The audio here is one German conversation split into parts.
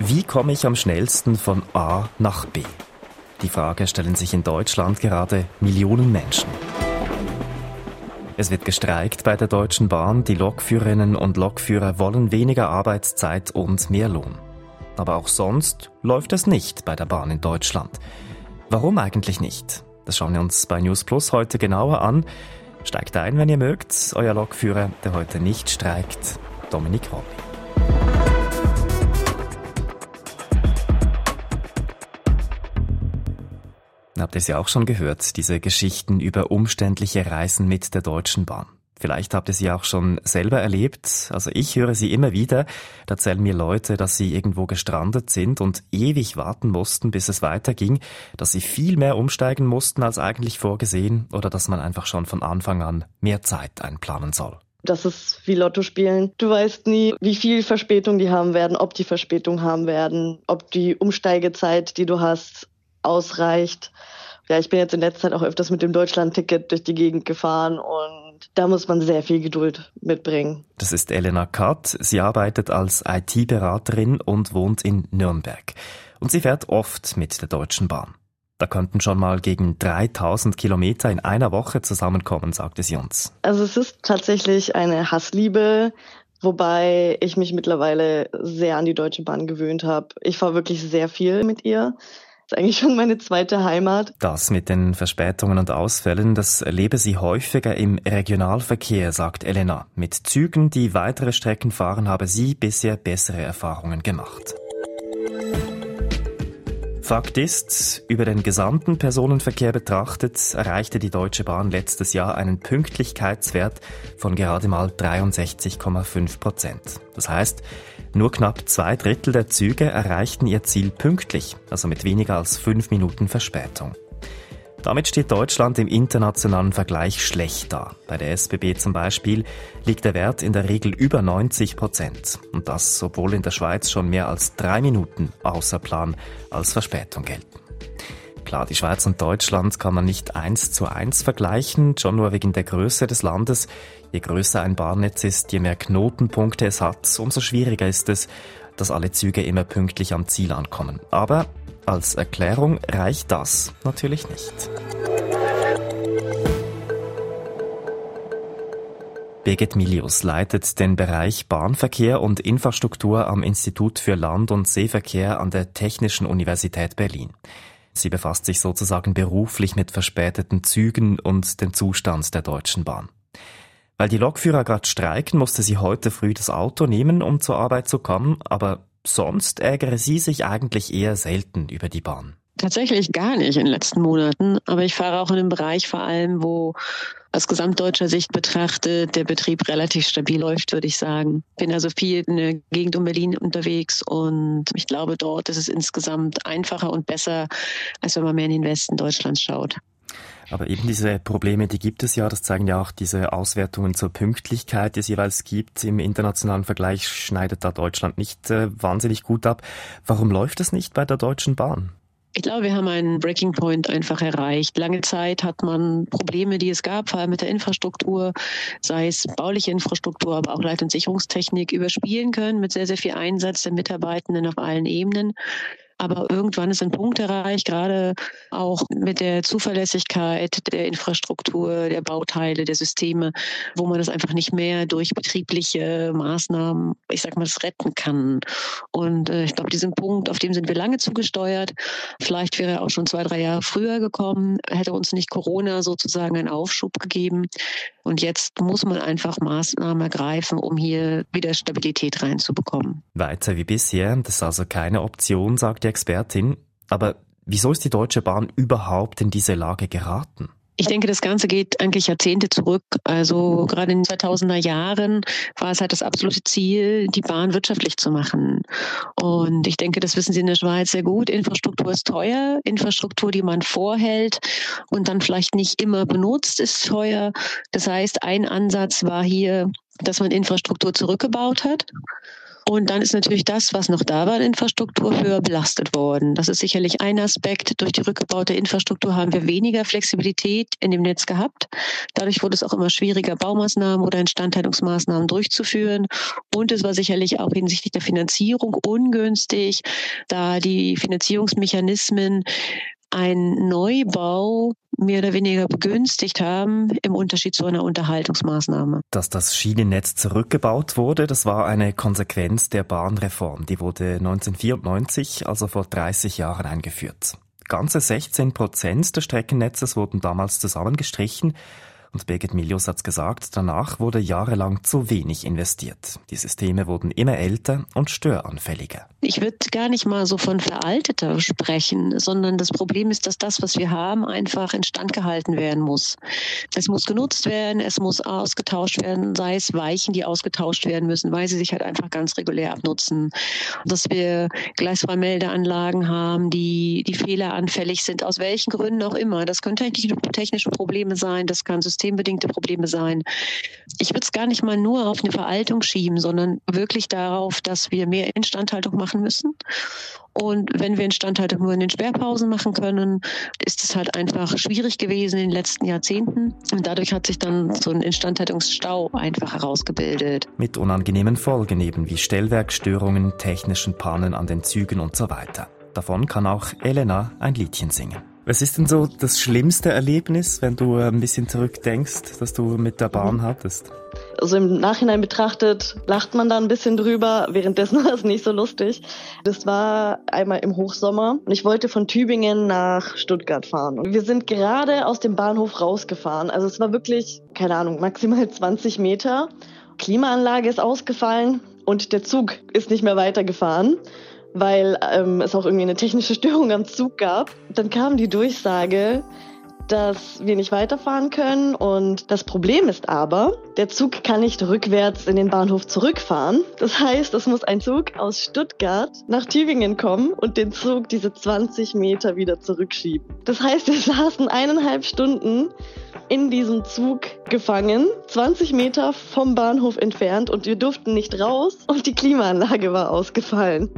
Wie komme ich am schnellsten von A nach B? Die Frage stellen sich in Deutschland gerade Millionen Menschen. Es wird gestreikt bei der Deutschen Bahn. Die Lokführerinnen und Lokführer wollen weniger Arbeitszeit und mehr Lohn. Aber auch sonst läuft es nicht bei der Bahn in Deutschland. Warum eigentlich nicht? Das schauen wir uns bei News Plus heute genauer an. Steigt ein, wenn ihr mögt. Euer Lokführer, der heute nicht streikt, Dominik Robby. Habt ihr sie auch schon gehört, diese Geschichten über umständliche Reisen mit der Deutschen Bahn? Vielleicht habt ihr sie auch schon selber erlebt. Also ich höre sie immer wieder. Da erzählen mir Leute, dass sie irgendwo gestrandet sind und ewig warten mussten, bis es weiterging, dass sie viel mehr umsteigen mussten als eigentlich vorgesehen oder dass man einfach schon von Anfang an mehr Zeit einplanen soll. Das ist wie Lotto spielen. Du weißt nie, wie viel Verspätung die haben werden, ob die Verspätung haben werden, ob die Umsteigezeit, die du hast, ausreicht. Ja, ich bin jetzt in letzter Zeit auch öfters mit dem Deutschland-Ticket durch die Gegend gefahren und da muss man sehr viel Geduld mitbringen. Das ist Elena Katt. Sie arbeitet als IT-Beraterin und wohnt in Nürnberg. Und sie fährt oft mit der Deutschen Bahn. Da könnten schon mal gegen 3000 Kilometer in einer Woche zusammenkommen, sagte sie uns. Also es ist tatsächlich eine Hassliebe, wobei ich mich mittlerweile sehr an die Deutsche Bahn gewöhnt habe. Ich fahre wirklich sehr viel mit ihr ist eigentlich schon meine zweite Heimat. Das mit den Verspätungen und Ausfällen, das erlebe sie häufiger im Regionalverkehr, sagt Elena. Mit Zügen, die weitere Strecken fahren, habe sie bisher bessere Erfahrungen gemacht. Fakt ist, über den gesamten Personenverkehr betrachtet, erreichte die Deutsche Bahn letztes Jahr einen Pünktlichkeitswert von gerade mal 63,5 Prozent. Das heißt, nur knapp zwei Drittel der Züge erreichten ihr Ziel pünktlich, also mit weniger als fünf Minuten Verspätung. Damit steht Deutschland im internationalen Vergleich schlecht da. Bei der SBB zum Beispiel liegt der Wert in der Regel über 90 Prozent. Und das, obwohl in der Schweiz schon mehr als drei Minuten außer Plan als Verspätung gelten. Klar, die Schweiz und Deutschland kann man nicht eins zu eins vergleichen, schon nur wegen der Größe des Landes. Je größer ein Bahnnetz ist, je mehr Knotenpunkte es hat, umso schwieriger ist es, dass alle Züge immer pünktlich am Ziel ankommen. Aber als Erklärung reicht das natürlich nicht. Birgit Milius leitet den Bereich Bahnverkehr und Infrastruktur am Institut für Land- und Seeverkehr an der Technischen Universität Berlin. Sie befasst sich sozusagen beruflich mit verspäteten Zügen und dem Zustand der Deutschen Bahn. Weil die Lokführer gerade streiken, musste sie heute früh das Auto nehmen, um zur Arbeit zu kommen, aber sonst ärgere sie sich eigentlich eher selten über die Bahn. Tatsächlich gar nicht in den letzten Monaten, aber ich fahre auch in einem Bereich vor allem, wo aus gesamtdeutscher Sicht betrachtet der Betrieb relativ stabil läuft, würde ich sagen. Bin also viel in der Gegend um Berlin unterwegs und ich glaube, dort ist es insgesamt einfacher und besser, als wenn man mehr in den Westen Deutschlands schaut. Aber eben diese Probleme, die gibt es ja, das zeigen ja auch diese Auswertungen zur Pünktlichkeit, die es jeweils gibt. Im internationalen Vergleich schneidet da Deutschland nicht äh, wahnsinnig gut ab. Warum läuft es nicht bei der Deutschen Bahn? Ich glaube, wir haben einen Breaking Point einfach erreicht. Lange Zeit hat man Probleme, die es gab, vor allem mit der Infrastruktur, sei es bauliche Infrastruktur, aber auch Leit- und Sicherungstechnik, überspielen können mit sehr, sehr viel Einsatz der Mitarbeitenden auf allen Ebenen. Aber irgendwann ist ein Punkt erreicht, gerade auch mit der Zuverlässigkeit der Infrastruktur, der Bauteile, der Systeme, wo man das einfach nicht mehr durch betriebliche Maßnahmen, ich sag mal, retten kann. Und äh, ich glaube, diesen Punkt, auf dem sind wir lange zugesteuert. Vielleicht wäre er auch schon zwei, drei Jahre früher gekommen, hätte uns nicht Corona sozusagen einen Aufschub gegeben. Und jetzt muss man einfach Maßnahmen ergreifen, um hier wieder Stabilität reinzubekommen. Weiter wie bisher, das ist also keine Option, sagt Expertin. Aber wieso ist die Deutsche Bahn überhaupt in diese Lage geraten? Ich denke, das Ganze geht eigentlich Jahrzehnte zurück. Also gerade in den 2000er Jahren war es halt das absolute Ziel, die Bahn wirtschaftlich zu machen. Und ich denke, das wissen Sie in der Schweiz sehr gut. Infrastruktur ist teuer. Infrastruktur, die man vorhält und dann vielleicht nicht immer benutzt, ist teuer. Das heißt, ein Ansatz war hier, dass man Infrastruktur zurückgebaut hat Und dann ist natürlich das, was noch da war in Infrastruktur, höher belastet worden. Das ist sicherlich ein Aspekt. Durch die rückgebaute Infrastruktur haben wir weniger Flexibilität in dem Netz gehabt. Dadurch wurde es auch immer schwieriger, Baumaßnahmen oder Instandhaltungsmaßnahmen durchzuführen. Und es war sicherlich auch hinsichtlich der Finanzierung ungünstig, da die Finanzierungsmechanismen ein Neubau mehr oder weniger begünstigt haben im Unterschied zu einer Unterhaltungsmaßnahme. Dass das Schienennetz zurückgebaut wurde, das war eine Konsequenz der Bahnreform. Die wurde 1994, also vor 30 Jahren eingeführt. Ganze 16 Prozent des Streckennetzes wurden damals zusammengestrichen und Birgit Milius hat's gesagt, danach wurde jahrelang zu wenig investiert. Die Systeme wurden immer älter und störanfälliger. Ich würde gar nicht mal so von veralteter sprechen, sondern das Problem ist, dass das, was wir haben, einfach instand gehalten werden muss. Es muss genutzt werden, es muss ausgetauscht werden, sei es Weichen, die ausgetauscht werden müssen, weil sie sich halt einfach ganz regulär abnutzen. Dass wir Gleisfreimeldeanlagen haben, die, die fehleranfällig sind, aus welchen Gründen auch immer. Das können technische Probleme sein, das kann System systembedingte Probleme sein. Ich würde es gar nicht mal nur auf eine Veraltung schieben, sondern wirklich darauf, dass wir mehr Instandhaltung machen müssen. Und wenn wir Instandhaltung nur in den Sperrpausen machen können, ist es halt einfach schwierig gewesen in den letzten Jahrzehnten. Und dadurch hat sich dann so ein Instandhaltungsstau einfach herausgebildet. Mit unangenehmen Folgen eben wie Stellwerkstörungen, technischen Pannen an den Zügen und so weiter. Davon kann auch Elena ein Liedchen singen. Was ist denn so das schlimmste Erlebnis, wenn du ein bisschen zurückdenkst, das du mit der Bahn hattest? Also im Nachhinein betrachtet lacht man da ein bisschen drüber, währenddessen war es nicht so lustig. Das war einmal im Hochsommer und ich wollte von Tübingen nach Stuttgart fahren. Und wir sind gerade aus dem Bahnhof rausgefahren. Also es war wirklich, keine Ahnung, maximal 20 Meter. Klimaanlage ist ausgefallen und der Zug ist nicht mehr weitergefahren weil ähm, es auch irgendwie eine technische Störung am Zug gab. Dann kam die Durchsage, dass wir nicht weiterfahren können. Und das Problem ist aber, der Zug kann nicht rückwärts in den Bahnhof zurückfahren. Das heißt, es muss ein Zug aus Stuttgart nach Tübingen kommen und den Zug diese 20 Meter wieder zurückschieben. Das heißt, wir saßen eineinhalb Stunden in diesem Zug gefangen, 20 Meter vom Bahnhof entfernt und wir durften nicht raus und die Klimaanlage war ausgefallen.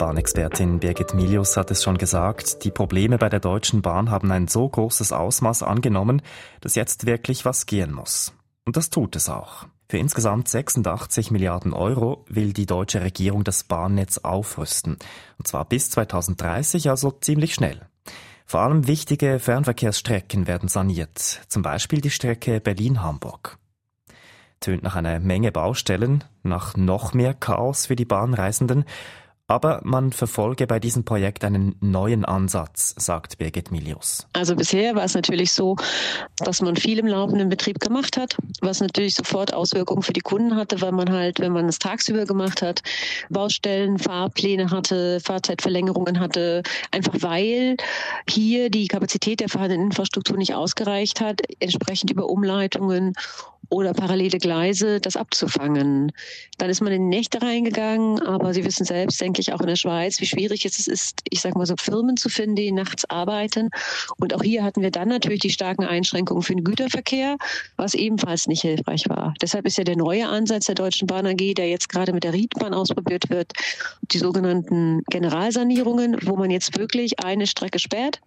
Bahnexpertin Birgit Milius hat es schon gesagt, die Probleme bei der Deutschen Bahn haben ein so großes Ausmaß angenommen, dass jetzt wirklich was gehen muss. Und das tut es auch. Für insgesamt 86 Milliarden Euro will die deutsche Regierung das Bahnnetz aufrüsten. Und zwar bis 2030, also ziemlich schnell. Vor allem wichtige Fernverkehrsstrecken werden saniert, zum Beispiel die Strecke Berlin-Hamburg. Tönt nach einer Menge Baustellen, nach noch mehr Chaos für die Bahnreisenden aber man verfolge bei diesem Projekt einen neuen Ansatz, sagt Birgit Milius. Also bisher war es natürlich so, dass man viel im laufenden Betrieb gemacht hat, was natürlich sofort Auswirkungen für die Kunden hatte, weil man halt, wenn man es tagsüber gemacht hat, Baustellen, Fahrpläne hatte, Fahrzeitverlängerungen hatte, einfach weil hier die Kapazität der vorhandenen Infrastruktur nicht ausgereicht hat, entsprechend über Umleitungen oder parallele Gleise, das abzufangen. Dann ist man in die Nächte reingegangen, aber Sie wissen selbst, denke ich, auch in der Schweiz, wie schwierig es ist, ich sage mal so, Firmen zu finden, die nachts arbeiten. Und auch hier hatten wir dann natürlich die starken Einschränkungen für den Güterverkehr, was ebenfalls nicht hilfreich war. Deshalb ist ja der neue Ansatz der Deutschen Bahn AG, der jetzt gerade mit der Riedbahn ausprobiert wird, die sogenannten Generalsanierungen, wo man jetzt wirklich eine Strecke sperrt,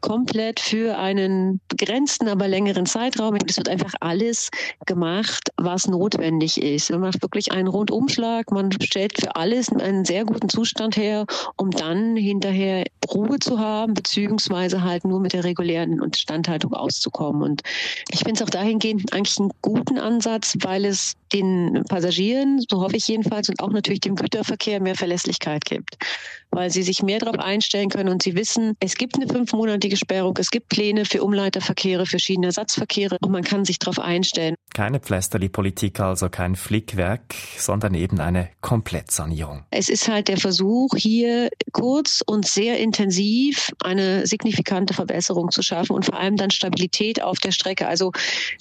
komplett für einen begrenzten, aber längeren Zeitraum. Es wird einfach alles gemacht, was notwendig ist. Man macht wirklich einen Rundumschlag, man stellt für alles einen sehr guten Zustand her, um dann hinterher Ruhe zu haben, beziehungsweise halt nur mit der regulären Instandhaltung auszukommen. Und ich finde es auch dahingehend eigentlich einen guten Ansatz, weil es den Passagieren, so hoffe ich jedenfalls, und auch natürlich dem Güterverkehr mehr Verlässlichkeit gibt. Weil sie sich mehr darauf einstellen können und sie wissen, es gibt eine fünfmonatige Sperrung, es gibt Pläne für Umleiterverkehre, für Schienenersatzverkehre und man kann sich darauf einstellen. Keine Pflasterli-Politik, also kein Flickwerk, sondern eben eine Komplettsanierung. Es ist halt der Versuch, hier kurz und sehr intensiv eine signifikante Verbesserung zu schaffen und vor allem dann Stabilität auf der Strecke. Also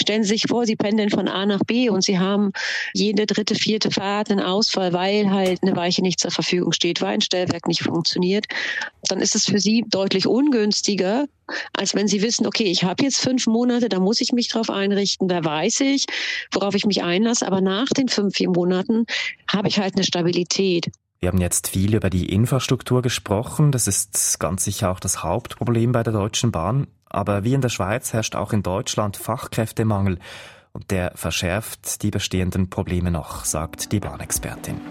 stellen Sie sich vor, Sie pendeln von A nach B und Sie haben jede dritte, vierte Fahrt einen Ausfall, weil halt eine Weiche nicht zur Verfügung steht, weil ein Stellwerk nicht funktioniert, dann ist es für sie deutlich ungünstiger, als wenn sie wissen, okay, ich habe jetzt fünf Monate, da muss ich mich drauf einrichten, da weiß ich, worauf ich mich einlasse, aber nach den fünf, vier Monaten habe ich halt eine Stabilität. Wir haben jetzt viel über die Infrastruktur gesprochen. Das ist ganz sicher auch das Hauptproblem bei der Deutschen Bahn. Aber wie in der Schweiz herrscht auch in Deutschland Fachkräftemangel. Und der verschärft die bestehenden Probleme noch, sagt die Bahnexpertin.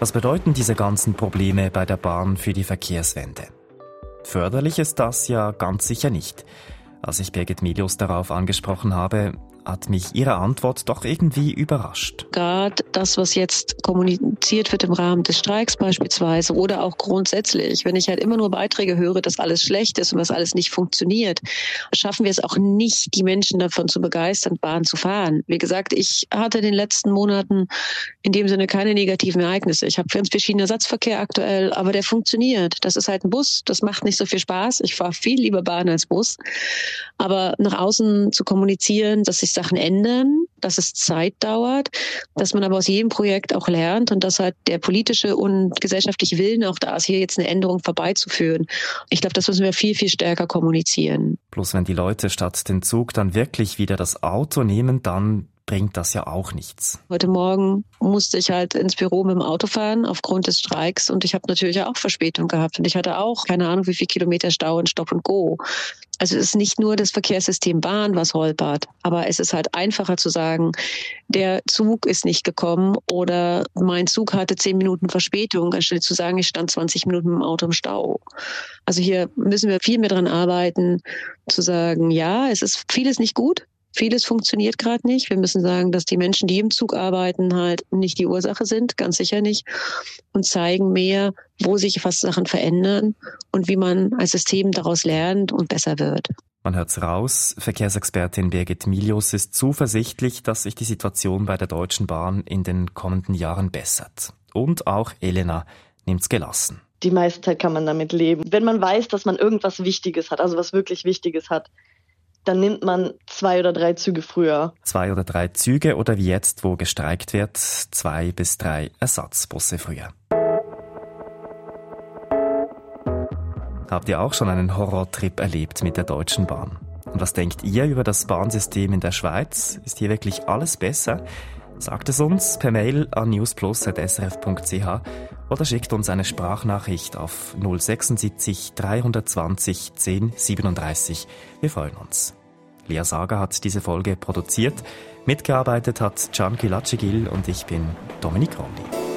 Was bedeuten diese ganzen Probleme bei der Bahn für die Verkehrswende? Förderlich ist das ja ganz sicher nicht. Als ich Birgit Milius darauf angesprochen habe, hat mich Ihre Antwort doch irgendwie überrascht. Gerade das, was jetzt kommuniziert wird im Rahmen des Streiks beispielsweise oder auch grundsätzlich, wenn ich halt immer nur Beiträge höre, dass alles schlecht ist und was alles nicht funktioniert, schaffen wir es auch nicht, die Menschen davon zu begeistern, Bahn zu fahren. Wie gesagt, ich hatte in den letzten Monaten in dem Sinne keine negativen Ereignisse. Ich habe ganz verschiedenen Ersatzverkehr aktuell, aber der funktioniert. Das ist halt ein Bus, das macht nicht so viel Spaß. Ich fahre viel lieber Bahn als Bus. Aber nach außen zu kommunizieren, dass sich Sachen ändern, dass es Zeit dauert, dass man aber aus jedem Projekt auch lernt und dass halt der politische und gesellschaftliche Willen auch da ist, hier jetzt eine Änderung vorbeizuführen. Ich glaube, das müssen wir viel, viel stärker kommunizieren. Bloß wenn die Leute statt den Zug dann wirklich wieder das Auto nehmen, dann bringt das ja auch nichts. Heute Morgen musste ich halt ins Büro mit dem Auto fahren aufgrund des Streiks und ich habe natürlich auch Verspätung gehabt und ich hatte auch keine Ahnung, wie viel Kilometer Stau und Stopp und Go. Also es ist nicht nur das Verkehrssystem Bahn, was holpert, aber es ist halt einfacher zu sagen, der Zug ist nicht gekommen oder mein Zug hatte zehn Minuten Verspätung, anstelle zu sagen, ich stand 20 Minuten im Auto im Stau. Also hier müssen wir viel mehr dran arbeiten, zu sagen, ja, es ist vieles nicht gut, Vieles funktioniert gerade nicht. Wir müssen sagen, dass die Menschen, die im Zug arbeiten, halt nicht die Ursache sind, ganz sicher nicht, und zeigen mehr, wo sich was Sachen verändern und wie man als System daraus lernt und besser wird. Man hört's raus, Verkehrsexpertin Birgit Milius ist zuversichtlich, dass sich die Situation bei der Deutschen Bahn in den kommenden Jahren bessert. Und auch Elena nimmt's gelassen. Die meiste Zeit kann man damit leben. Wenn man weiß, dass man irgendwas Wichtiges hat, also was wirklich Wichtiges hat, dann nimmt man zwei oder drei Züge früher. Zwei oder drei Züge oder wie jetzt, wo gestreikt wird, zwei bis drei Ersatzbusse früher. Habt ihr auch schon einen Horrortrip erlebt mit der Deutschen Bahn? Und was denkt ihr über das Bahnsystem in der Schweiz? Ist hier wirklich alles besser? Sagt es uns per Mail an newsplus.srf.ch oder schickt uns eine Sprachnachricht auf 076 320 10 37. Wir freuen uns. Lea Sager hat diese Folge produziert. Mitgearbeitet hat Can Kilacegil und ich bin Dominik Rolli.